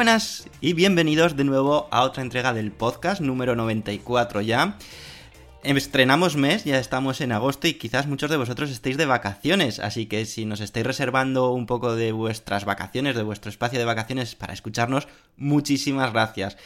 Buenas y bienvenidos de nuevo a otra entrega del podcast número 94 ya. Estrenamos mes, ya estamos en agosto y quizás muchos de vosotros estéis de vacaciones, así que si nos estáis reservando un poco de vuestras vacaciones, de vuestro espacio de vacaciones para escucharnos, muchísimas gracias.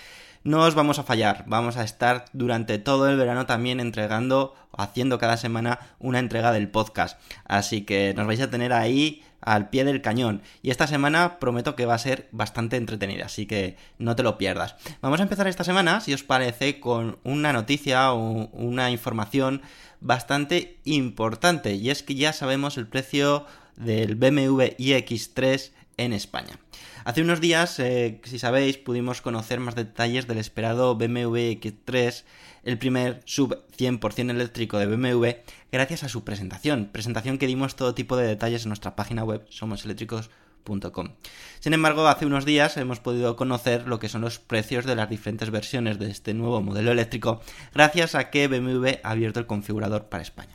No os vamos a fallar, vamos a estar durante todo el verano también entregando, haciendo cada semana una entrega del podcast, así que nos vais a tener ahí al pie del cañón. Y esta semana prometo que va a ser bastante entretenida, así que no te lo pierdas. Vamos a empezar esta semana, si os parece, con una noticia o una información bastante importante. Y es que ya sabemos el precio del BMW iX3 en España. Hace unos días, eh, si sabéis, pudimos conocer más detalles del esperado BMW X3, el primer sub 100% eléctrico de BMW, gracias a su presentación. Presentación que dimos todo tipo de detalles en nuestra página web somoseléctricos.com. Sin embargo, hace unos días hemos podido conocer lo que son los precios de las diferentes versiones de este nuevo modelo eléctrico, gracias a que BMW ha abierto el configurador para España.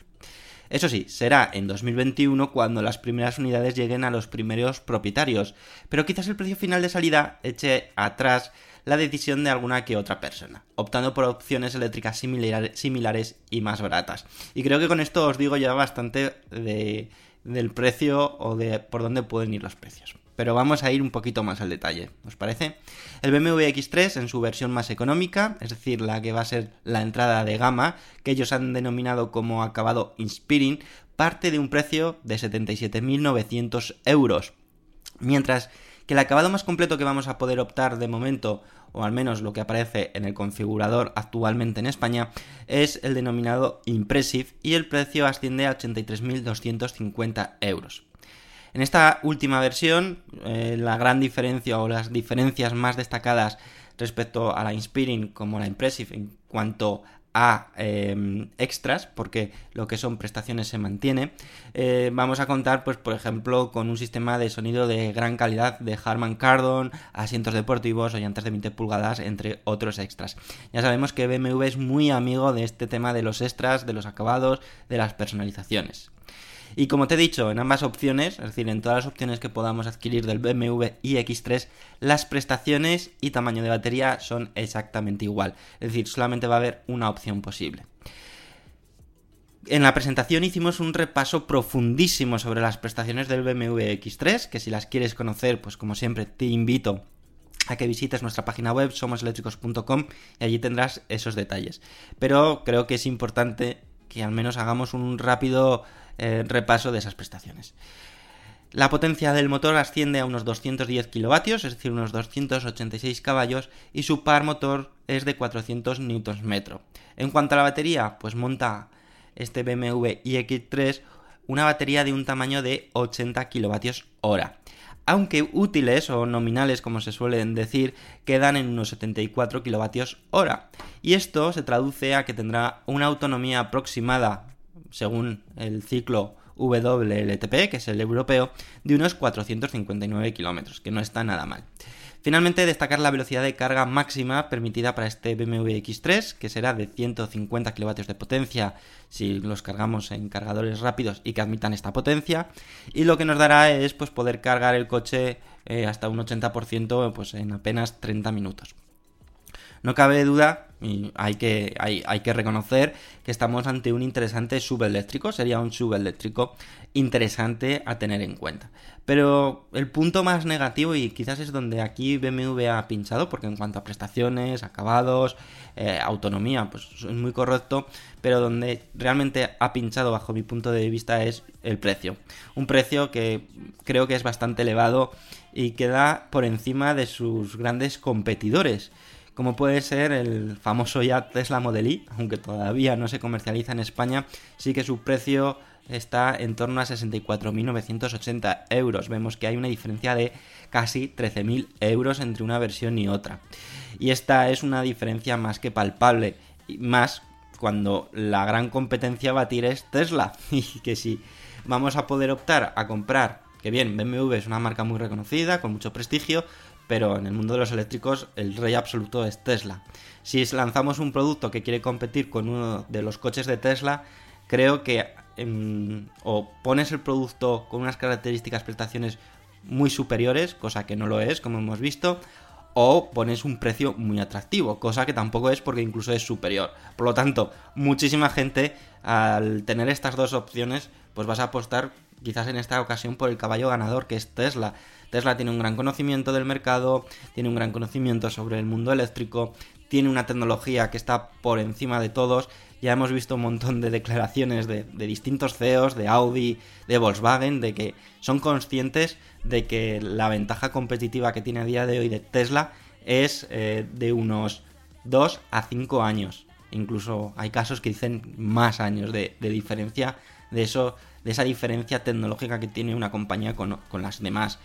Eso sí, será en 2021 cuando las primeras unidades lleguen a los primeros propietarios, pero quizás el precio final de salida eche atrás la decisión de alguna que otra persona, optando por opciones eléctricas similar- similares y más baratas. Y creo que con esto os digo ya bastante de- del precio o de por dónde pueden ir los precios. Pero vamos a ir un poquito más al detalle, ¿os parece? El BMW X3 en su versión más económica, es decir, la que va a ser la entrada de gama, que ellos han denominado como acabado Inspiring, parte de un precio de 77.900 euros. Mientras que el acabado más completo que vamos a poder optar de momento, o al menos lo que aparece en el configurador actualmente en España, es el denominado Impressive y el precio asciende a 83.250 euros. En esta última versión, eh, la gran diferencia o las diferencias más destacadas respecto a la Inspiring como la Impressive en cuanto a eh, extras, porque lo que son prestaciones se mantiene, eh, vamos a contar, pues, por ejemplo, con un sistema de sonido de gran calidad de Harman Kardon, asientos deportivos o llantas de 20 pulgadas, entre otros extras. Ya sabemos que BMW es muy amigo de este tema de los extras, de los acabados, de las personalizaciones. Y como te he dicho, en ambas opciones, es decir, en todas las opciones que podamos adquirir del BMW iX3, las prestaciones y tamaño de batería son exactamente igual. Es decir, solamente va a haber una opción posible. En la presentación hicimos un repaso profundísimo sobre las prestaciones del BMW X3, que si las quieres conocer, pues como siempre te invito a que visites nuestra página web somoseléctricos.com y allí tendrás esos detalles. Pero creo que es importante que al menos hagamos un rápido eh, repaso de esas prestaciones. La potencia del motor asciende a unos 210 kilovatios, es decir, unos 286 caballos, y su par motor es de 400 Nm. En cuanto a la batería, pues monta este BMW iX3 una batería de un tamaño de 80 kilovatios hora. Aunque útiles o nominales, como se suelen decir, quedan en unos 74 kilovatios hora. Y esto se traduce a que tendrá una autonomía aproximada, según el ciclo WLTP, que es el europeo, de unos 459 kilómetros, que no está nada mal. Finalmente, destacar la velocidad de carga máxima permitida para este BMW X3, que será de 150 kW de potencia si los cargamos en cargadores rápidos y que admitan esta potencia. Y lo que nos dará es pues, poder cargar el coche eh, hasta un 80% pues, en apenas 30 minutos. No cabe duda, y hay que, hay, hay que reconocer que estamos ante un interesante subeléctrico, sería un subeléctrico interesante a tener en cuenta. Pero el punto más negativo, y quizás es donde aquí BMW ha pinchado, porque en cuanto a prestaciones, acabados, eh, autonomía, pues es muy correcto, pero donde realmente ha pinchado bajo mi punto de vista es el precio. Un precio que creo que es bastante elevado y queda por encima de sus grandes competidores como puede ser el famoso ya Tesla Model Y, aunque todavía no se comercializa en España, sí que su precio está en torno a 64.980 euros. Vemos que hay una diferencia de casi 13.000 euros entre una versión y otra. Y esta es una diferencia más que palpable, más cuando la gran competencia a batir es Tesla. Y que si vamos a poder optar a comprar, que bien, BMW es una marca muy reconocida, con mucho prestigio, pero en el mundo de los eléctricos el rey absoluto es Tesla. Si lanzamos un producto que quiere competir con uno de los coches de Tesla, creo que em, o pones el producto con unas características, prestaciones muy superiores, cosa que no lo es, como hemos visto, o pones un precio muy atractivo, cosa que tampoco es porque incluso es superior. Por lo tanto, muchísima gente al tener estas dos opciones, pues vas a apostar quizás en esta ocasión por el caballo ganador que es Tesla. Tesla tiene un gran conocimiento del mercado, tiene un gran conocimiento sobre el mundo eléctrico, tiene una tecnología que está por encima de todos. Ya hemos visto un montón de declaraciones de, distintos CEOs, de Audi, de Volkswagen, de que son conscientes de que la ventaja competitiva que tiene a día de hoy de Tesla es eh, de unos 2 a 5 años. Incluso hay casos que dicen más años de, diferencia de eso, de esa diferencia tecnológica que tiene una compañía con, con las demás.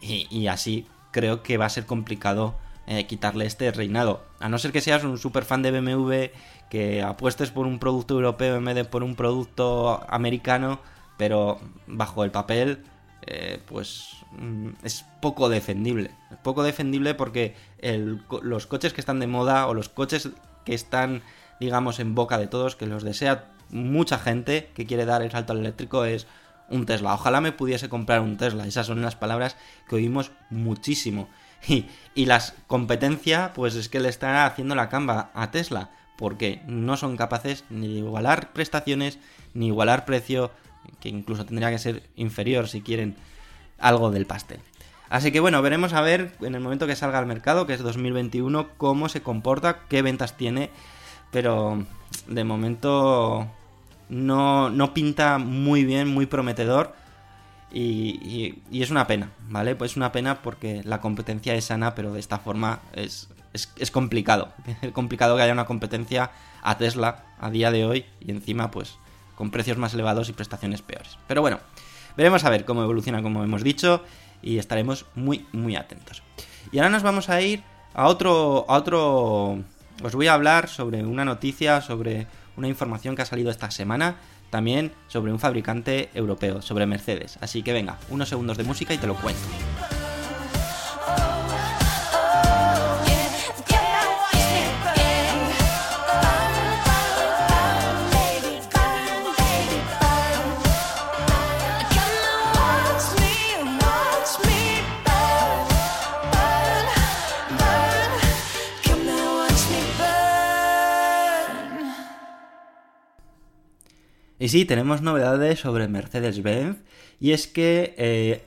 Y, así creo que va a ser complicado eh, quitarle este reinado. A no ser que seas un super fan de BMW, que apuestes por un producto europeo en vez de por un producto americano, pero bajo el papel, eh, pues mm, es poco defendible. Es poco defendible porque los coches que están de moda o los coches que están, digamos, en boca de todos, que los desea mucha gente que quiere dar el salto al eléctrico, es un Tesla. Ojalá me pudiese comprar un Tesla. Esas son las palabras que oímos muchísimo. Y, y las competencia, pues es que le están haciendo la camba a Tesla. Porque no son capaces ni de igualar prestaciones, ni igualar precio, que incluso tendría que ser inferior si quieren algo del pastel. Así que bueno, veremos a ver en el momento que salga al mercado, que es 2021, cómo se comporta, qué ventas tiene. Pero de momento no, no pinta muy bien, muy prometedor. Y, es una pena, ¿vale? Pues es una pena porque la competencia es sana, pero de esta forma es, es, es, complicado. Es complicado que haya una competencia a Tesla a día de hoy y encima, pues, con precios más elevados y prestaciones peores. Pero bueno, veremos a ver cómo evoluciona, como hemos dicho, y estaremos muy, muy atentos. Y ahora nos vamos a ir a otro, a otro. Os voy a hablar sobre una noticia, sobre una información que ha salido esta semana también sobre un fabricante europeo, sobre Mercedes. Así que venga, unos segundos de música y te lo cuento. Y sí, tenemos novedades sobre Mercedes-Benz. Y es que, eh,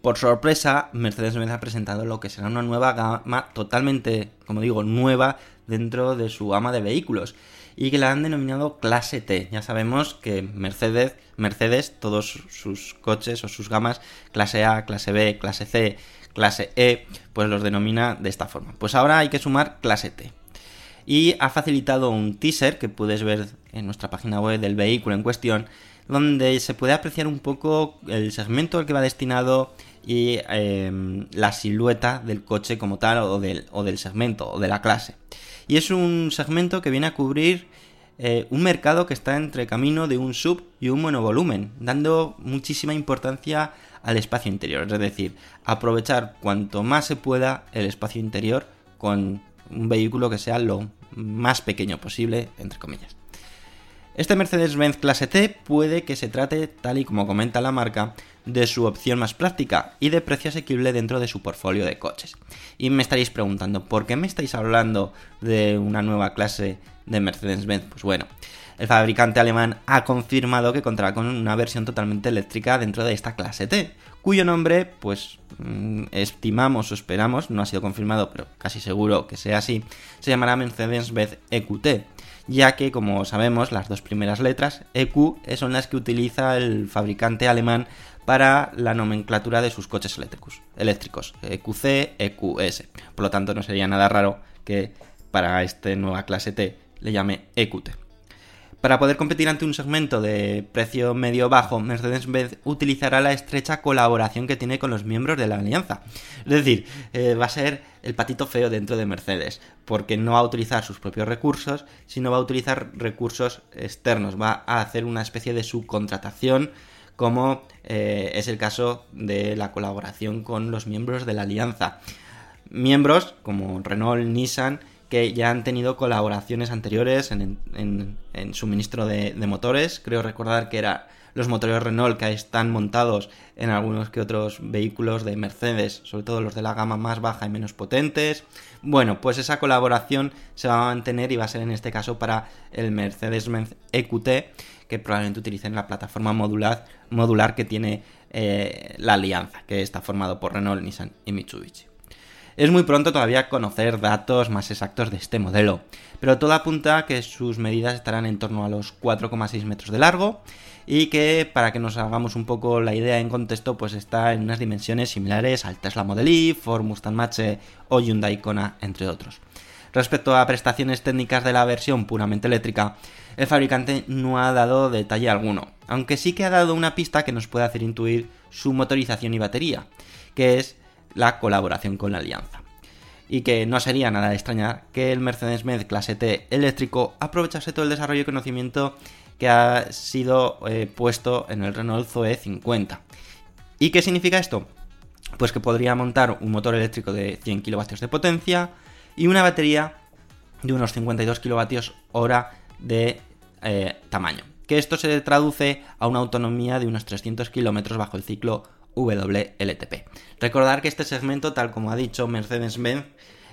por sorpresa, Mercedes-Benz ha presentado lo que será una nueva gama totalmente, como digo, nueva dentro de su gama de vehículos. Y que la han denominado clase T. Ya sabemos que Mercedes, Mercedes, todos sus coches o sus gamas, clase A, clase B, clase C, clase E, pues los denomina de esta forma. Pues ahora hay que sumar clase T y ha facilitado un teaser que puedes ver en nuestra página web del vehículo en cuestión, donde se puede apreciar un poco el segmento al que va destinado y em, la silueta del coche como tal o del, o del, segmento o de la clase. Y es un segmento que viene a cubrir eh, un mercado que está entre camino de un sub y un monovolumen, dando muchísima importancia al espacio interior, es decir, aprovechar cuanto más se pueda el espacio interior con un vehículo que sea lo más pequeño posible, entre comillas. Este Mercedes-Benz clase T puede que se trate, tal y como comenta la marca, de su opción más práctica y de precio asequible dentro de su portfolio de coches. Y me estaréis preguntando, ¿por qué me estáis hablando de una nueva clase de Mercedes-Benz? Pues bueno, el fabricante alemán ha confirmado que contará con una versión totalmente eléctrica dentro de esta clase T, cuyo nombre, pues mm, estimamos o esperamos, no ha sido confirmado, pero casi seguro que sea así, se llamará Mercedes-Benz EQT, ya que, como sabemos, las dos primeras letras, EQ, son las que utiliza el fabricante alemán para la nomenclatura de sus coches eléctricos, eléctricos EQC, EQS. Por lo tanto, no sería nada raro que para esta nueva clase T le llame EQT. Para poder competir ante un segmento de precio medio-bajo, Mercedes-Benz utilizará la estrecha colaboración que tiene con los miembros de la alianza. Es decir, eh, va a ser el patito feo dentro de Mercedes, porque no va a utilizar sus propios recursos, sino va a utilizar recursos externos, va a hacer una especie de subcontratación, como eh, es el caso de la colaboración con los miembros de la alianza. Miembros como Renault, Nissan, que ya han tenido colaboraciones anteriores en, suministro de, motores. Creo recordar que eran los motores Renault que están montados en algunos que otros vehículos de Mercedes, sobre todo los de la gama más baja y menos potentes. Bueno, pues esa colaboración se va a mantener y va a ser en este caso para el Mercedes-Benz EQT, que probablemente utilicen la plataforma modular, que tiene eh, la alianza, que está formado por Renault, Nissan y Mitsubishi. Es muy pronto todavía conocer datos más exactos de este modelo, pero todo apunta a que sus medidas estarán en torno a los 4,6 metros de largo y que para que nos hagamos un poco la idea en contexto pues está en unas dimensiones similares al Tesla Model Y, Ford Mustang Mach-E o Hyundai Kona entre otros. Respecto a prestaciones técnicas de la versión puramente eléctrica, el fabricante no ha dado detalle alguno, aunque sí que ha dado una pista que nos puede hacer intuir su motorización y batería, que es la colaboración con la alianza. Y que no sería nada de extrañar que el Mercedes-Benz clase T eléctrico aprovechase todo el desarrollo y conocimiento que ha sido eh, puesto en el Renault Zoe 50. ¿Y qué significa esto? Pues que podría montar un motor eléctrico de 100 kW de potencia y una batería de unos 52 kWh de eh, tamaño. Que esto se traduce a una autonomía de unos 300 km bajo el ciclo WLTP. Recordar que este segmento, tal como ha dicho Mercedes-Benz,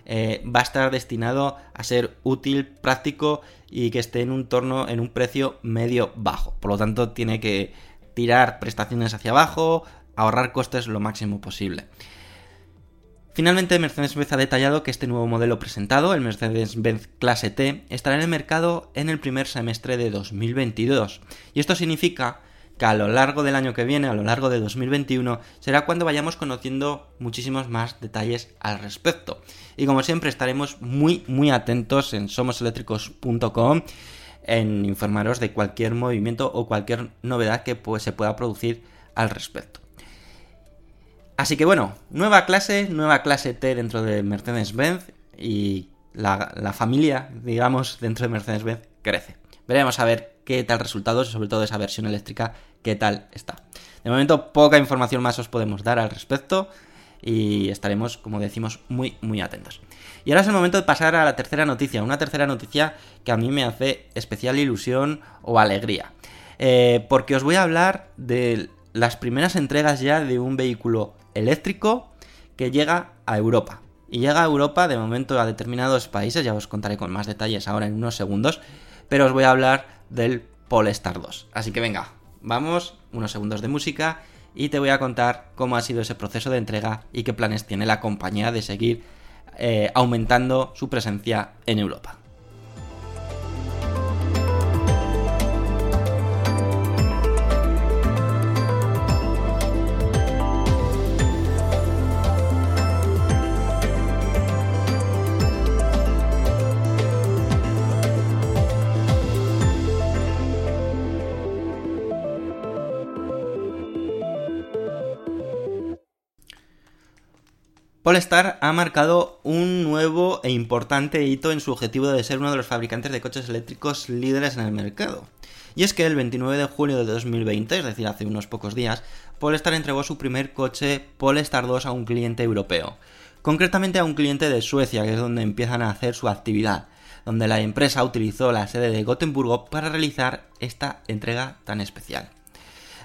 eh, va a estar destinado a ser útil, práctico y que esté en un torno en un precio medio bajo. Por lo tanto, tiene que tirar prestaciones hacia abajo, ahorrar costes lo máximo posible. Finalmente, Mercedes-Benz ha detallado que este nuevo modelo presentado, el Mercedes-Benz Clase T, estará en el mercado en el primer semestre de 2022. Y esto significa que a lo largo del año que viene, a lo largo de 2021, será cuando vayamos conociendo muchísimos más detalles al respecto. Y como siempre estaremos muy muy atentos en somoseléctricos.com en informaros de cualquier movimiento o cualquier novedad que pues, se pueda producir al respecto. Así que bueno, nueva clase, nueva clase T dentro de Mercedes-Benz y la, la familia, digamos, dentro de Mercedes-Benz crece. Veremos a ver qué tal resultados y sobre todo esa versión eléctrica qué tal está. De momento poca información más os podemos dar al respecto y estaremos, como decimos, muy, muy atentos. Y ahora es el momento de pasar a la tercera noticia, una tercera noticia que a mí me hace especial ilusión o alegría. Eh, porque os voy a hablar de las primeras entregas ya de un vehículo eléctrico que llega a Europa. Y llega a Europa de momento a determinados países, ya os contaré con más detalles ahora en unos segundos, pero os voy a hablar del Polestar 2. Así que venga, Vamos, unos segundos de música y te voy a contar cómo ha sido ese proceso de entrega y qué planes tiene la compañía de seguir eh, aumentando su presencia en Europa. Polestar ha marcado un nuevo e importante hito en su objetivo de ser uno de los fabricantes de coches eléctricos líderes en el mercado. Y es que el 29 de julio de 2020, es decir, hace unos pocos días, Polestar entregó su primer coche Polestar 2 a un cliente europeo. Concretamente a un cliente de Suecia, que es donde empiezan a hacer su actividad, donde la empresa utilizó la sede de Gotemburgo para realizar esta entrega tan especial.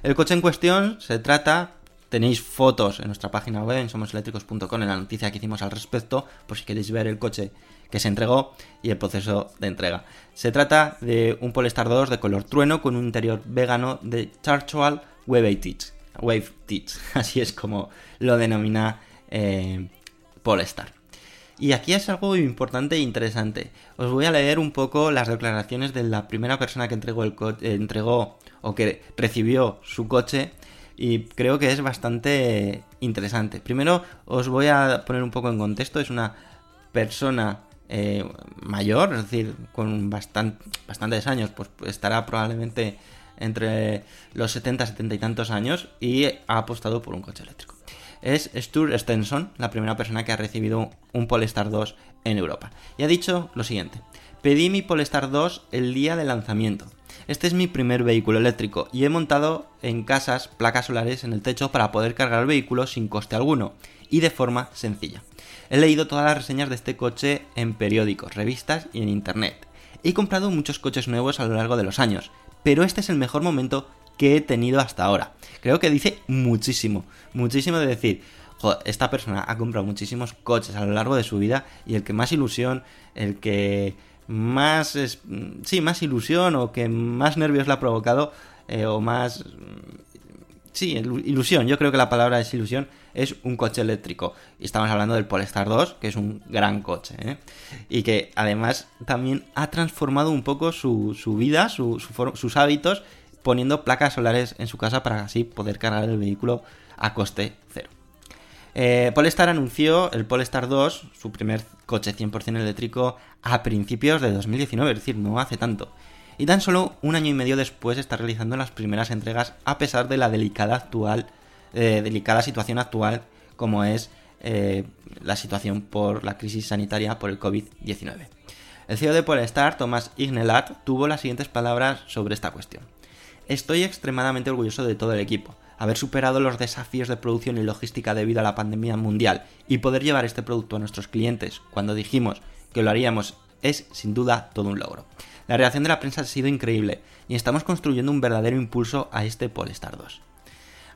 El coche en cuestión se trata, tenéis fotos en nuestra página web en somoseléctricos.com en la noticia que hicimos al respecto, por si queréis ver el coche que se entregó y el proceso de entrega. Se trata de un Polestar 2 de color trueno con un interior vegano de Charcoal Wave Teach. Wave Teach, así es como lo denomina eh, Polestar. Y aquí es algo importante e interesante. Os voy a leer un poco las declaraciones de la primera persona que entregó, el co- eh, entregó o que recibió su coche y creo que es bastante interesante. Primero os voy a poner un poco en contexto. Es una persona eh, mayor, es decir, con bastan- bastantes años, pues estará probablemente entre los 70, 70 y tantos años y ha apostado por un coche eléctrico. Es Sture Stenson, la primera persona que ha recibido un Polestar 2 en Europa. Y ha dicho lo siguiente. Pedí mi Polestar 2 el día de lanzamiento. Este es mi primer vehículo eléctrico y he montado en casas placas solares en el techo para poder cargar el vehículo sin coste alguno y de forma sencilla. He leído todas las reseñas de este coche en periódicos, revistas y en internet. He comprado muchos coches nuevos a lo largo de los años, pero este es el mejor momento que he tenido hasta ahora. Creo que dice muchísimo, muchísimo de decir, joder, esta persona ha comprado muchísimos coches a lo largo de su vida y el que más ilusión, el que más, es, sí, más ilusión o que más nervios le ha provocado eh, o más, sí, ilu- ilusión, yo creo que la palabra es ilusión, es un coche eléctrico. Y estamos hablando del Polestar 2, que es un gran coche, ¿eh? Y que además también ha transformado un poco su, su vida, su- sus hábitos, poniendo placas solares en su casa para así poder cargar el vehículo a coste cero. Eh, Polestar anunció el Polestar 2, su primer coche 100% eléctrico, a principios de 2019, es decir, no hace tanto. Y tan solo un año y medio después está realizando las primeras entregas a pesar de la delicada actual, eh, delicada situación actual como es eh, la situación por la crisis sanitaria por el COVID-19. El CEO de Polestar, Thomas Ignelat, tuvo las siguientes palabras sobre esta cuestión. Estoy extremadamente orgulloso de todo el equipo. Haber superado los desafíos de producción y logística debido a la pandemia mundial y poder llevar este producto a nuestros clientes cuando dijimos que lo haríamos es sin duda todo un logro. La reacción de la prensa ha sido increíble y estamos construyendo un verdadero impulso a este Polestar 2.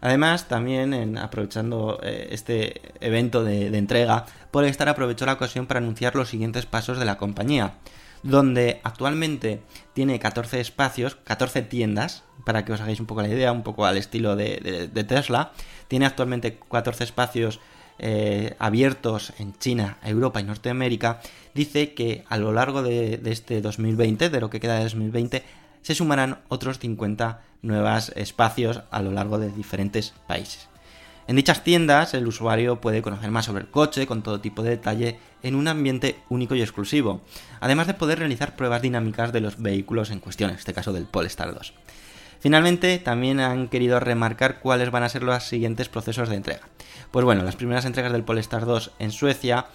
Además, también aprovechando eh, este evento de, de entrega, Polestar aprovechó la ocasión para anunciar los siguientes pasos de la compañía, donde actualmente tiene 14 espacios, 14 tiendas, para que os hagáis un poco la idea, un poco al estilo de, Tesla. Tiene actualmente 14 espacios eh, abiertos en China, Europa y Norteamérica. Dice que a lo largo de, de este 2020, de lo que queda de 2020, se sumarán otros 50 nuevos espacios a lo largo de diferentes países. En dichas tiendas el usuario puede conocer más sobre el coche con todo tipo de detalle en un ambiente único y exclusivo, además de poder realizar pruebas dinámicas de los vehículos en cuestión, en este caso del Polestar 2. Finalmente, también han querido remarcar cuáles van a ser los siguientes procesos de entrega. Pues bueno, las primeras entregas del Polestar 2 en Suecia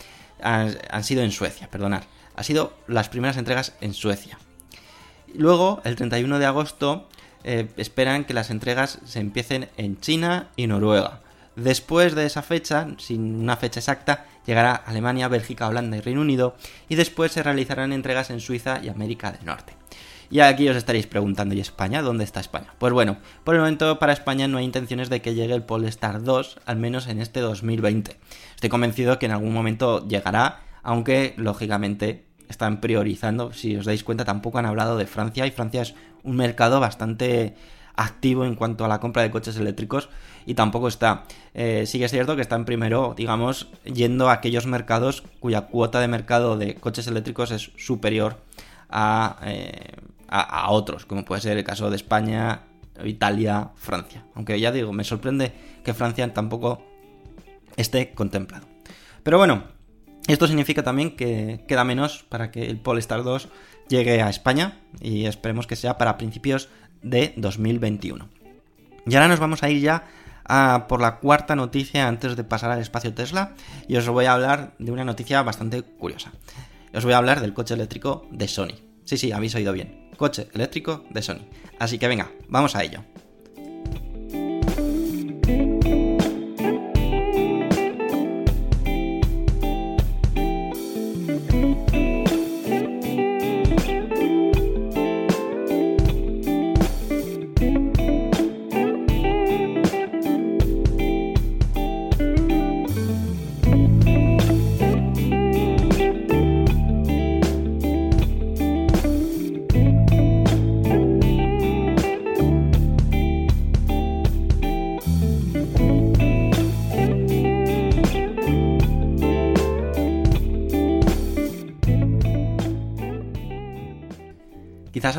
han, sido en Suecia, perdonad. Han sido las primeras entregas en Suecia. Luego, el 31 de agosto, eh, esperan que las entregas se empiecen en China y Noruega. Después de esa fecha, sin una fecha exacta, llegará Alemania, Bélgica, Holanda y Reino Unido, y después se realizarán entregas en Suiza y América del Norte. Y aquí os estaréis preguntando, ¿y España? ¿Dónde está España? Pues bueno, por el momento para España no hay intenciones de que llegue el Polestar 2, al menos en este 2020. Estoy convencido que en algún momento llegará, aunque lógicamente están priorizando, si os dais cuenta tampoco han hablado de Francia y Francia es un mercado bastante activo en cuanto a la compra de coches eléctricos y tampoco está. Eh, sí que es cierto que están primero, digamos, yendo a aquellos mercados cuya cuota de mercado de coches eléctricos es superior a, eh, a, a otros, como puede ser el caso de España, Italia, Francia. Aunque ya digo, me sorprende que Francia tampoco esté contemplado. Pero bueno, esto significa también que queda menos para que el Polestar 2 llegue a España y esperemos que sea para principios de 2021. Y ahora nos vamos a ir ya por la cuarta noticia antes de pasar al espacio Tesla y os voy a hablar de una noticia bastante curiosa. Os voy a hablar del coche eléctrico de Sony. Sí, sí, habéis oído bien. coche eléctrico de Sony. Así que venga, vamos a ello.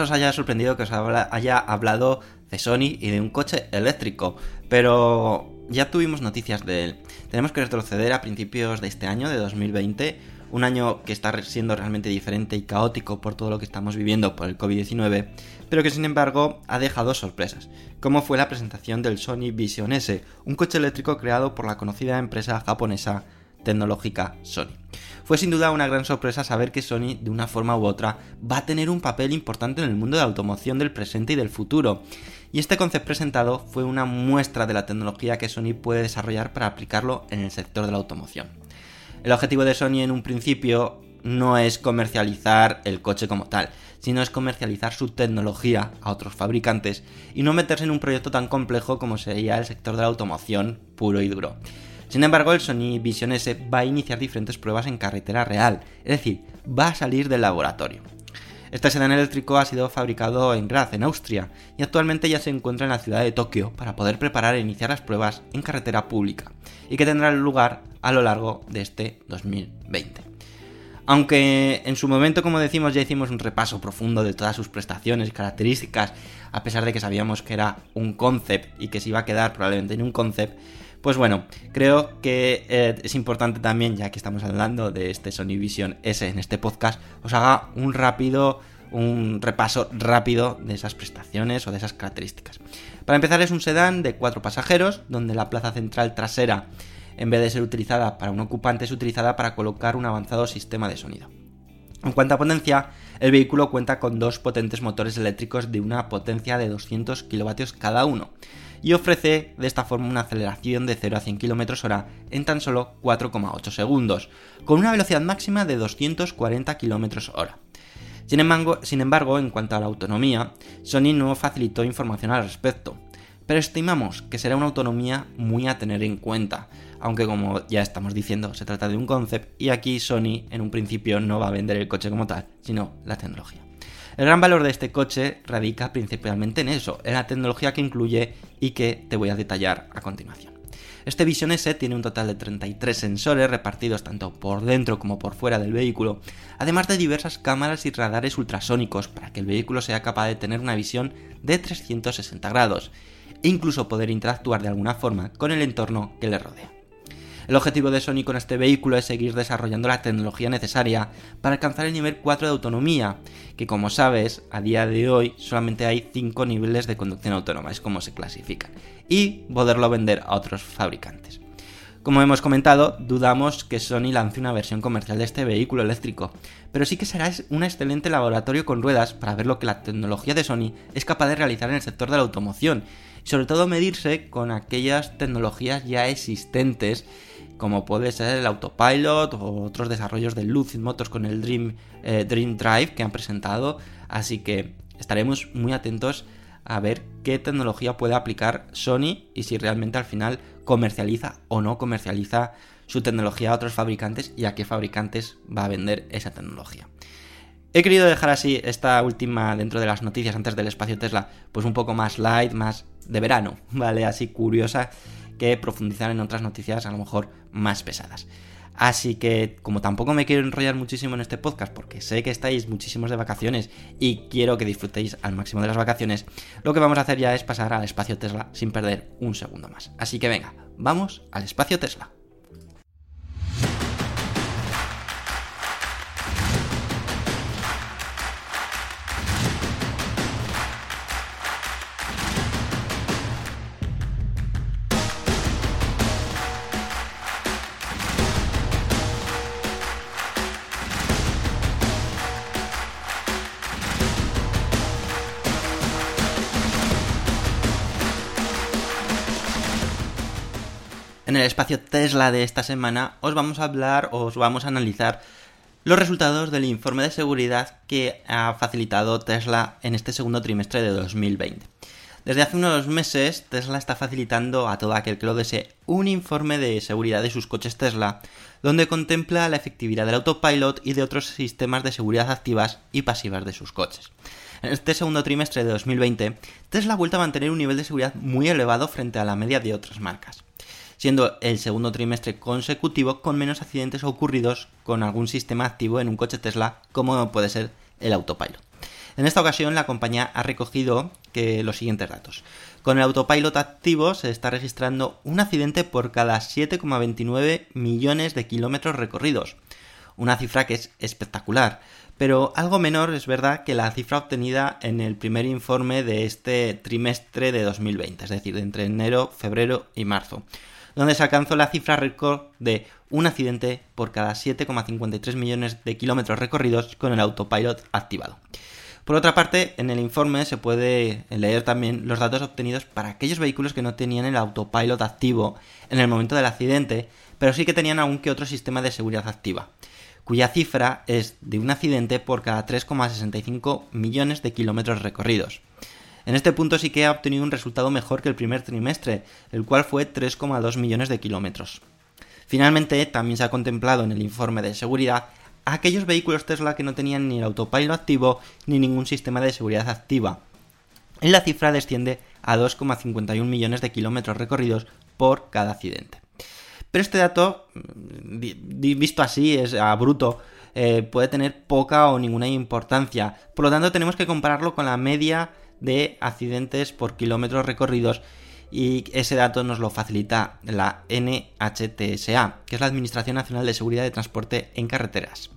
Os haya sorprendido que os haya hablado de Sony y de un coche eléctrico, pero ya tuvimos noticias de él. Tenemos que retroceder a principios de este año, de 2020, un año que está siendo realmente diferente y caótico por todo lo que estamos viviendo por el COVID-19, pero que sin embargo ha dejado sorpresas, como fue la presentación del Sony Vision S, un coche eléctrico creado por la conocida empresa japonesa tecnológica Sony. Fue sin duda una gran sorpresa saber que Sony, de una forma u otra, va a tener un papel importante en el mundo de la automoción del presente y del futuro. Y este concepto presentado fue una muestra de la tecnología que Sony puede desarrollar para aplicarlo en el sector de la automoción. El objetivo de Sony en un principio no es comercializar el coche como tal, sino es comercializar su tecnología a otros fabricantes y no meterse en un proyecto tan complejo como sería el sector de la automoción puro y duro. Sin embargo, el Sony Vision S va a iniciar diferentes pruebas en carretera real, es decir, va a salir del laboratorio. Este sedán eléctrico ha sido fabricado en Graz, en Austria, y actualmente ya se encuentra en la ciudad de Tokio para poder preparar e iniciar las pruebas en carretera pública, y que tendrán lugar a lo largo de este 2020. Aunque en su momento, como decimos, ya hicimos un repaso profundo de todas sus prestaciones y características, a pesar de que sabíamos que era un concept y que se iba a quedar probablemente en un concept, pues bueno, creo que eh, es importante también, ya que estamos hablando de este Sony Vision S en este podcast, os haga un rápido, un repaso rápido de esas prestaciones o de esas características. Para empezar es un sedán de cuatro pasajeros, donde la plaza central trasera, en vez de ser utilizada para un ocupante, es utilizada para colocar un avanzado sistema de sonido. En cuanto a potencia, el vehículo cuenta con dos potentes motores eléctricos de una potencia de 200 kilovatios cada uno y ofrece de esta forma una aceleración de 0 a 100 km hora en tan solo 4,8 segundos, con una velocidad máxima de 240 km hora. Sin embargo, sin embargo, en cuanto a la autonomía, Sony no facilitó información al respecto, pero estimamos que será una autonomía muy a tener en cuenta, aunque como ya estamos diciendo, se trata de un concept y aquí Sony en un principio no va a vender el coche como tal, sino la tecnología. El gran valor de este coche radica principalmente en eso, en la tecnología que incluye y que te voy a detallar a continuación. Este Vision S tiene un total de 33 sensores repartidos tanto por dentro como por fuera del vehículo, además de diversas cámaras y radares ultrasónicos para que el vehículo sea capaz de tener una visión de 360 grados e incluso poder interactuar de alguna forma con el entorno que le rodea. El objetivo de Sony con este vehículo es seguir desarrollando la tecnología necesaria para alcanzar el nivel 4 de autonomía, que como sabes, a día de hoy solamente hay 5 niveles de conducción autónoma, es como se clasifican, y poderlo vender a otros fabricantes. Como hemos comentado, dudamos que Sony lance una versión comercial de este vehículo eléctrico, pero sí que será un excelente laboratorio con ruedas para ver lo que la tecnología de Sony es capaz de realizar en el sector de la automoción, y sobre todo medirse con aquellas tecnologías ya existentes como puede ser el Autopilot o otros desarrollos de Lucid Motors con el Dream, eh, Dream Drive que han presentado. Así que estaremos muy atentos a ver qué tecnología puede aplicar Sony y si realmente al final comercializa o no comercializa su tecnología a otros fabricantes y a qué fabricantes va a vender esa tecnología. He querido dejar así esta última dentro de las noticias antes del espacio Tesla, pues un poco más light, más de verano, ¿vale? Así curiosa que profundizar en otras noticias a lo mejor más pesadas. Así que, como tampoco me quiero enrollar muchísimo en este podcast, porque sé que estáis muchísimos de vacaciones y quiero que disfrutéis al máximo de las vacaciones, lo que vamos a hacer ya es pasar al espacio Tesla sin perder un segundo más. Así que venga, vamos al espacio Tesla. En el espacio Tesla de esta semana os vamos a hablar, os vamos a analizar los resultados del informe de seguridad que ha facilitado Tesla en este segundo trimestre de 2020. Desde hace unos meses, Tesla está facilitando a todo aquel que lo desee un informe de seguridad de sus coches Tesla, donde contempla la efectividad del autopilot y de otros sistemas de seguridad activas y pasivas de sus coches. En este segundo trimestre de 2020, Tesla ha vuelto a mantener un nivel de seguridad muy elevado frente a la media de otras marcas, siendo el segundo trimestre consecutivo con menos accidentes ocurridos con algún sistema activo en un coche Tesla como puede ser el autopilot. En esta ocasión la compañía ha recogido los siguientes datos. Con el autopilot activo se está registrando un accidente por cada 7,29 millones de kilómetros recorridos. Una cifra que es espectacular, pero algo menor es verdad que la cifra obtenida en el primer informe de este trimestre de 2020, es decir, entre enero, febrero y marzo, donde se alcanzó la cifra récord de un accidente por cada 7,53 millones de kilómetros recorridos con el autopilot activado. Por otra parte, en el informe se puede leer también los datos obtenidos para aquellos vehículos que no tenían el autopilot activo en el momento del accidente, pero sí que tenían algún que otro sistema de seguridad activa, cuya cifra es de un accidente por cada 3,65 millones de kilómetros recorridos. En este punto sí que ha obtenido un resultado mejor que el primer trimestre, el cual fue 3,2 millones de kilómetros. Finalmente, también se ha contemplado en el informe de seguridad aquellos vehículos Tesla que no tenían ni el autopilot activo ni ningún sistema de seguridad activa. Y la cifra desciende a 2,51 millones de kilómetros recorridos por cada accidente. Pero este dato, visto así, es a bruto, eh, puede tener poca o ninguna importancia. Por lo tanto, tenemos que compararlo con la media de accidentes por kilómetros recorridos y ese dato nos lo facilita la NHTSA, que es la Administración Nacional de Seguridad de Transporte en Carreteras,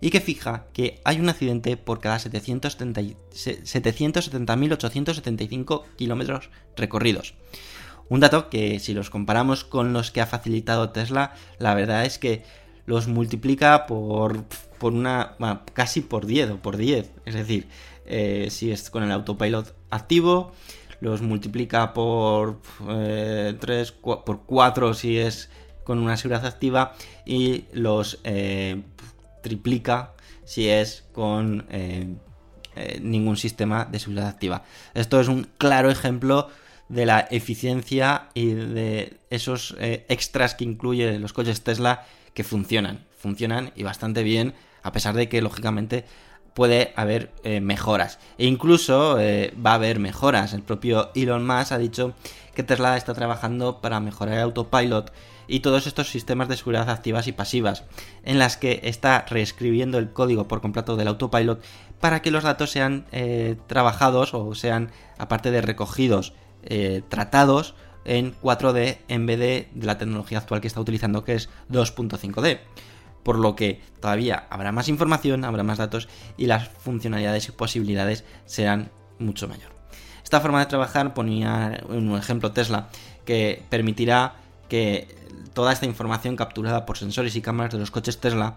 y que fija que hay un accidente por cada 770.875 kilómetros recorridos. Un dato que si los comparamos con los que ha facilitado Tesla, la verdad es que los multiplica por, por una, casi por 10 o por 10. Es decir, eh, si es con el autopilot activo, los multiplica por 3, eh, por 4 si es con una seguridad activa y los eh, triplica si es con ningún sistema de seguridad activa. Esto es un claro ejemplo de la eficiencia y de esos extras que incluye los coches Tesla que funcionan, funcionan y bastante bien, a pesar de que lógicamente puede haber eh, mejoras. E incluso eh, va a haber mejoras. El propio Elon Musk ha dicho que Tesla está trabajando para mejorar el autopilot y todos estos sistemas de seguridad activas y pasivas, en las que está reescribiendo el código por completo del autopilot para que los datos sean eh, trabajados o sean, aparte de recogidos, tratados en 4D en vez de la tecnología actual que está utilizando, que es 2.5D por lo que todavía habrá más información, habrá más datos y las funcionalidades y posibilidades serán mucho mayor. Esta forma de trabajar ponía un ejemplo Tesla que permitirá que toda esta información capturada por sensores y cámaras de los coches Tesla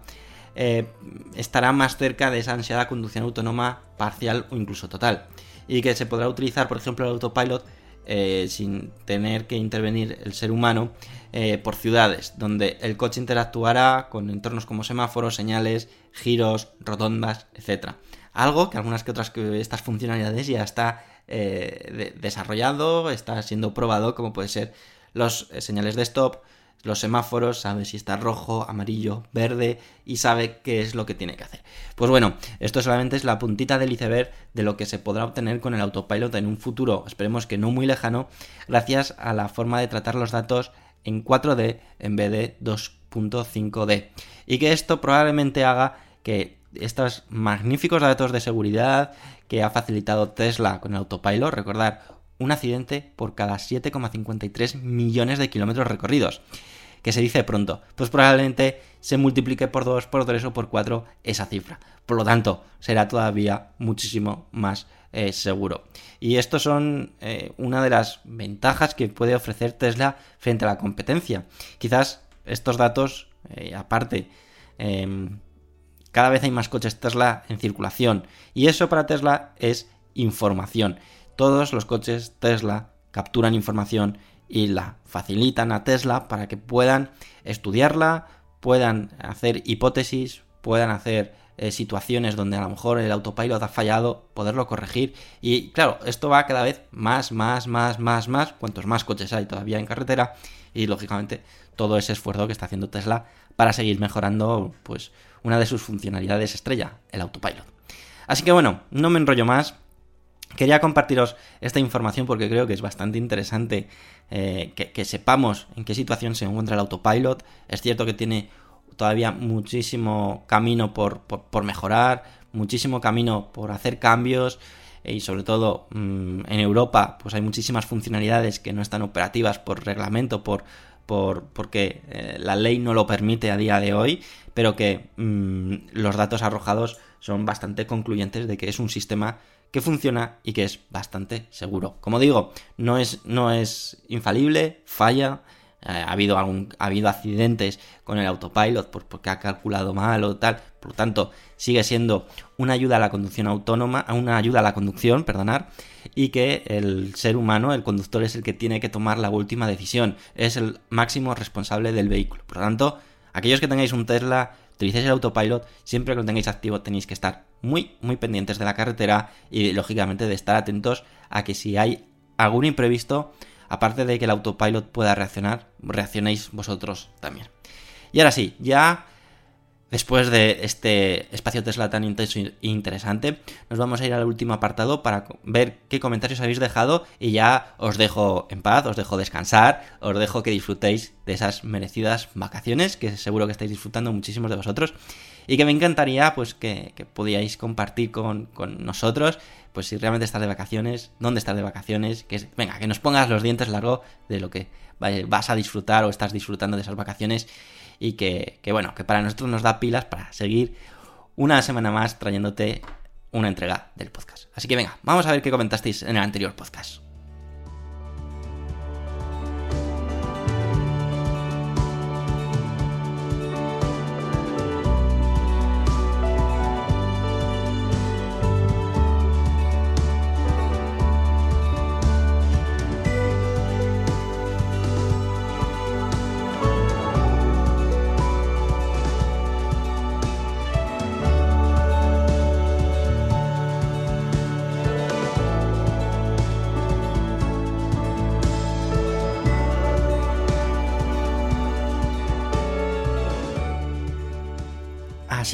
eh, estará más cerca de esa ansiada conducción autónoma parcial o incluso total y que se podrá utilizar por ejemplo el autopilot eh, sin tener que intervenir el ser humano eh, por ciudades, donde el coche interactuará con entornos como semáforos, señales, giros, rotondas, etc. Algo que algunas que otras estas funcionalidades ya está eh, desarrollado, está siendo probado, como puede ser los señales de stop, los semáforos, sabe si está rojo, amarillo, verde y sabe qué es lo que tiene que hacer. Pues bueno, esto solamente es la puntita del iceberg de lo que se podrá obtener con el autopilot en un futuro, esperemos que no muy lejano, gracias a la forma de tratar los datos en 4D en vez de 2.5D. Y que esto probablemente haga que estos magníficos datos de seguridad que ha facilitado Tesla con el autopilot, recordar, un accidente por cada 7,53 millones de kilómetros recorridos que se dice pronto, pues probablemente se multiplique por 2, por 3 o por 4 esa cifra. Por lo tanto, será todavía muchísimo más eh, seguro. Y estos son eh, una de las ventajas que puede ofrecer Tesla frente a la competencia. Quizás estos datos, eh, aparte, em, cada vez hay más coches Tesla en circulación. Y eso para Tesla es información. Todos los coches Tesla capturan información y la facilitan a Tesla para que puedan estudiarla, puedan hacer hipótesis, puedan hacer eh, situaciones donde a lo mejor el autopilot ha fallado, poderlo corregir. Y claro, esto va cada vez más, más, más, más, más, cuantos más coches hay todavía en carretera. Y lógicamente todo ese esfuerzo que está haciendo Tesla para seguir mejorando pues una de sus funcionalidades estrella, el autopilot. Así que bueno, no me enrollo más. Quería compartiros esta información porque creo que es bastante interesante eh, que, sepamos en qué situación se encuentra el autopilot. Es cierto que tiene todavía muchísimo camino por, por, mejorar, muchísimo camino por hacer cambios y sobre todo mmm, en Europa pues hay muchísimas funcionalidades que no están operativas por reglamento, por, por porque eh, la ley no lo permite a día de hoy, pero que mmm, los datos arrojados son bastante concluyentes de que es un sistema que funciona y que es bastante seguro. Como digo, no es, no es infalible, falla, eh, ha, habido algún, ha habido accidentes con el autopilot por, porque ha calculado mal o tal, por lo tanto sigue siendo una ayuda a la conducción autónoma, una ayuda a la conducción, perdonar, y que el ser humano, el conductor es el que tiene que tomar la última decisión, es el máximo responsable del vehículo. Por lo tanto, aquellos que tengáis un Tesla, utilicéis el autopilot, siempre que lo tengáis activo tenéis que estar muy, muy pendientes de la carretera y lógicamente de estar atentos a que si hay algún imprevisto, aparte de que el autopilot pueda reaccionar, reaccionéis vosotros también. Y ahora sí, ya después de este espacio Tesla tan intenso e interesante, nos vamos a ir al último apartado para ver qué comentarios habéis dejado y ya os dejo en paz, os dejo descansar, os dejo que disfrutéis de esas merecidas vacaciones que seguro que estáis disfrutando muchísimos de vosotros y que me encantaría pues que, que podíais compartir con, con, nosotros pues si realmente estás de vacaciones, dónde estás de vacaciones, que venga, que nos pongas los dientes largos de lo que vas a disfrutar o estás disfrutando de esas vacaciones y que, que bueno, que para nosotros nos da pilas para seguir una semana más trayéndote una entrega del podcast. Así que venga, vamos a ver qué comentasteis en el anterior podcast.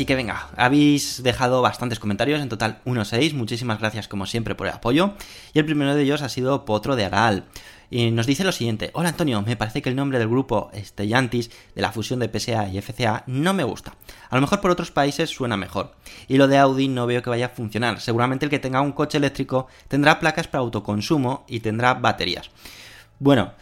Así que venga, habéis dejado bastantes comentarios, en total 1-6, muchísimas gracias como siempre por el apoyo. Y el primero de ellos ha sido Potro de Aral. Y nos dice lo siguiente, hola Antonio, me parece que el nombre del grupo Stellantis de la fusión de PSA y FCA no me gusta. A lo mejor por otros países suena mejor. Y lo de Audi no veo que vaya a funcionar. Seguramente el que tenga un coche eléctrico tendrá placas para autoconsumo y tendrá baterías. Bueno,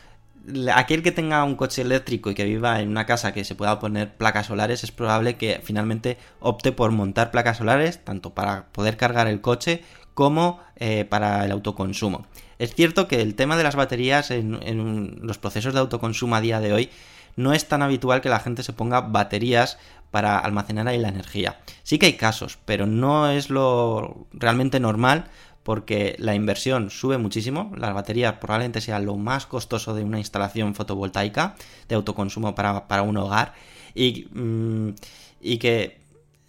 aquel que tenga un coche eléctrico y que viva en una casa que se pueda poner placas solares, es probable que finalmente opte por montar placas solares, tanto para poder cargar el coche como eh, para el autoconsumo. Es cierto que el tema de las baterías en, en, los procesos de autoconsumo a día de hoy no es tan habitual que la gente se ponga baterías para almacenar ahí la energía. Sí que hay casos, pero no es lo realmente normal porque la inversión sube muchísimo, las baterías probablemente sea lo más costoso de una instalación fotovoltaica de autoconsumo para, para un hogar y, mmm, y, que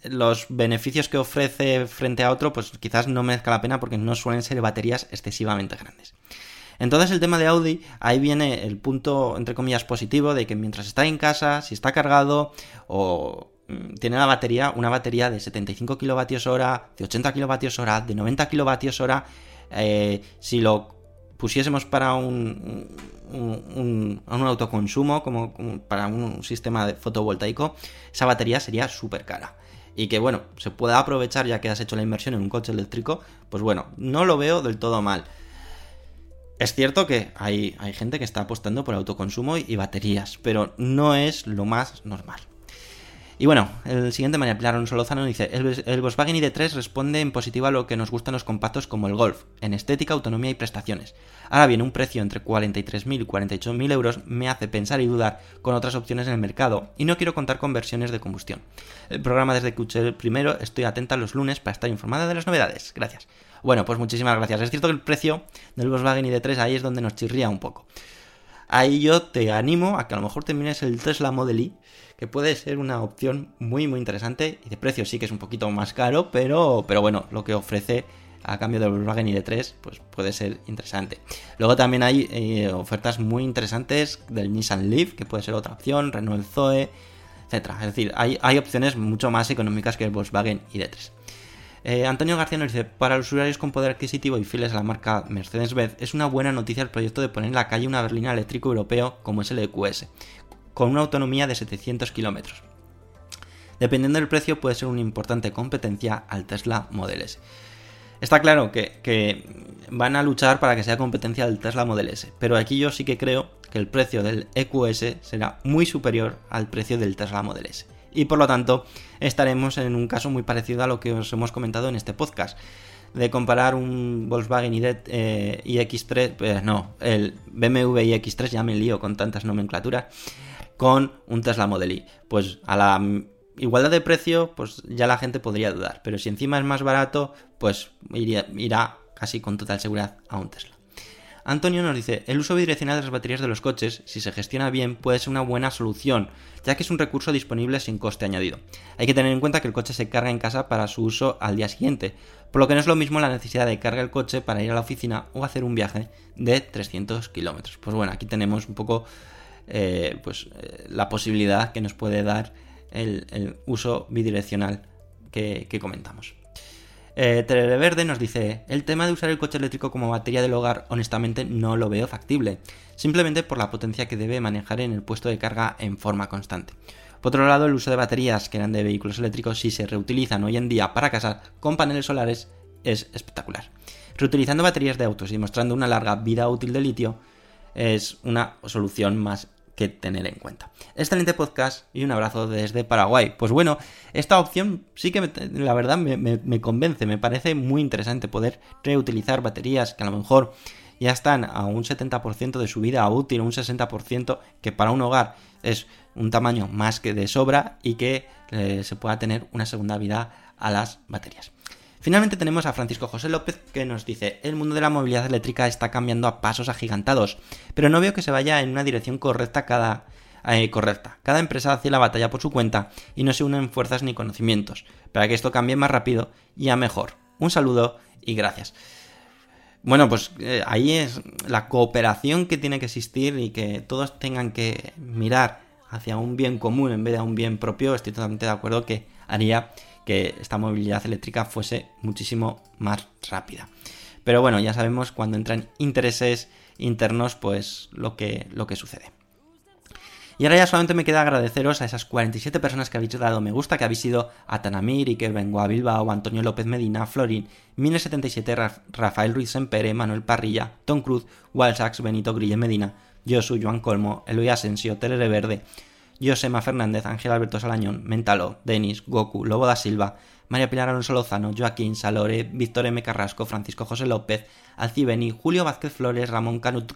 los beneficios que ofrece frente a otro pues quizás no merezca la pena porque no suelen ser baterías excesivamente grandes. Entonces el tema de Audi, ahí viene el punto entre comillas positivo de que mientras está en casa, si está cargado o tiene la batería, una batería de 75 kilovatios hora, de 80 kilovatios hora, de 90 kilovatios hora. Eh, si lo pusiésemos para un, un, autoconsumo, como, para un sistema fotovoltaico, esa batería sería súper cara. Y que bueno, se pueda aprovechar ya que has hecho la inversión en un coche eléctrico, pues bueno, no lo veo del todo mal. Es cierto que hay, hay gente que está apostando por autoconsumo y baterías, pero no es lo más normal. Y bueno, el siguiente María Pilar Alonso Lozano dice, el, el, Volkswagen ID3 responde en positivo a lo que nos gustan los compactos como el Golf, en estética, autonomía y prestaciones. Ahora bien, un precio entre 43.000 y 48.000 euros me hace pensar y dudar con otras opciones en el mercado, y no quiero contar con versiones de combustión. El programa desde que el primero, estoy atenta los lunes para estar informada de las novedades. Gracias. Bueno, pues muchísimas gracias. Es cierto que el precio del Volkswagen ID3 ahí es donde nos chirría un poco. Ahí yo te animo a que a lo mejor te mires el Tesla Model Y, que puede ser una opción muy muy interesante y de precio sí que es un poquito más caro, pero, pero bueno, lo que ofrece a cambio del Volkswagen ID3 pues puede ser interesante. Luego también hay eh, ofertas muy interesantes del Nissan Leaf, que puede ser otra opción, Renault Zoe, etcétera. Es decir, hay, hay opciones mucho más económicas que el Volkswagen ID3. Eh, Antonio García nos dice, para los usuarios con poder adquisitivo y fieles a la marca Mercedes-Benz, es una buena noticia el proyecto de poner en la calle una berlina eléctrico europeo como es el EQS, con una autonomía de 700 kilómetros. Dependiendo del precio puede ser una importante competencia al Tesla Model S. Está claro que, que, van a luchar para que sea competencia del Tesla Model S, pero aquí yo sí que creo que el precio del EQS será muy superior al precio del Tesla Model S y por lo tanto estaremos en un caso muy parecido a lo que os hemos comentado en este podcast. De comparar un Volkswagen ID, eh, iX3, eh, no, el BMW iX3, ya me lío con tantas nomenclaturas, con un Tesla Model Y. Pues a la igualdad de precio, pues ya la gente podría dudar, pero si encima es más barato, pues iría, irá casi con total seguridad a un Tesla. Antonio nos dice, el uso bidireccional de las baterías de los coches, si se gestiona bien, puede ser una buena solución, ya que es un recurso disponible sin coste añadido. Hay que tener en cuenta que el coche se carga en casa para su uso al día siguiente, por lo que no es lo mismo la necesidad de cargar el coche para ir a la oficina o hacer un viaje de 300 kilómetros. Pues bueno, aquí tenemos un poco eh, pues, eh, la posibilidad que nos puede dar el, uso bidireccional que comentamos. Eh, nos dice, el tema de usar el coche eléctrico como batería del hogar honestamente no lo veo factible, simplemente por la potencia que debe manejar en el puesto de carga en forma constante. Por otro lado, el uso de baterías que eran de vehículos eléctricos si se reutilizan hoy en día para casar con paneles solares es espectacular. Reutilizando baterías de autos y mostrando una larga vida útil de litio es una solución más que tener en cuenta. Excelente podcast y un abrazo desde Paraguay. Pues bueno, esta opción sí que la verdad me, convence, me parece muy interesante poder reutilizar baterías que a lo mejor ya están a un 70% de su vida útil, un 60% que para un hogar es un tamaño más que de sobra y que eh, se pueda tener una segunda vida a las baterías. Finalmente tenemos a Francisco José López que nos dice, el mundo de la movilidad eléctrica está cambiando a pasos agigantados, pero no veo que se vaya en una dirección correcta cada... Eh, correcta. Cada empresa hace la batalla por su cuenta y no se unen fuerzas ni conocimientos, para que esto cambie más rápido y a mejor. Un saludo y gracias. Bueno, pues eh, ahí es la cooperación que tiene que existir y que todos tengan que mirar hacia un bien común en vez de un bien propio. Estoy totalmente de acuerdo que haría que esta movilidad eléctrica fuese muchísimo más rápida. Pero bueno, ya sabemos cuando entran intereses internos, pues lo que, lo que sucede. Y ahora ya solamente me queda agradeceros a esas 47 personas que habéis dado me gusta, que habéis sido Atanamir, Iker Bengoa Bilbao, Antonio López Medina, Florín, 1077, Rafael Ruiz Sempere, Manuel Parrilla, Tom Cruz, Walsax, Benito Grille Medina, Josu, Joan Colmo, Eloy Asensio, Telere Verde, Josema Fernández, Ángel Alberto Salañón, Mentalo, Denis, Goku, Lobo da Silva, María Pilar Alonso Lozano, Joaquín Salore, Víctor M. Carrasco, Francisco José López, Alcibeni, Julio Vázquez Flores, Ramón Canut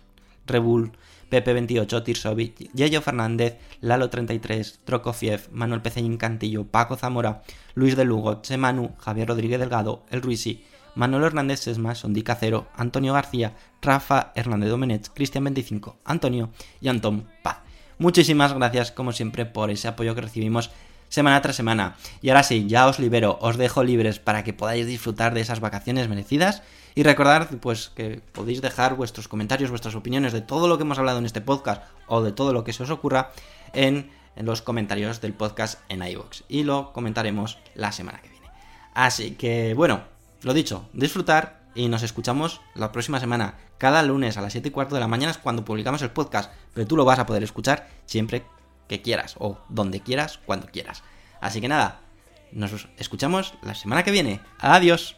Rebull, Pepe 28, Tirsovic, Yello Fernández, Lalo 33, Trokofiev, Manuel Peceñín Cantillo, Paco Zamora, Luis de Lugo, Chemanu, Javier Rodríguez Delgado, El Ruisi, Manuel Hernández Sesma, Sondi Cacero, Antonio García, Rafa Hernández Domenech, Cristian 25, Antonio y Antón Paz. Muchísimas gracias, como siempre, por ese apoyo que recibimos semana tras semana. Y ahora sí, ya os libero, os dejo libres para que podáis disfrutar de esas vacaciones merecidas. Y recordad, pues, que podéis dejar vuestros comentarios, vuestras opiniones de todo lo que hemos hablado en este podcast o de todo lo que se os ocurra en, los comentarios del podcast en iVoox. Y lo comentaremos la semana que viene. Así que, bueno, lo dicho, disfrutar y nos escuchamos la próxima semana. Cada lunes a las 7 y cuarto de la mañana es cuando publicamos el podcast, pero tú lo vas a poder escuchar siempre que quieras o donde quieras, cuando quieras. Así que nada, nos escuchamos la semana que viene. Adiós.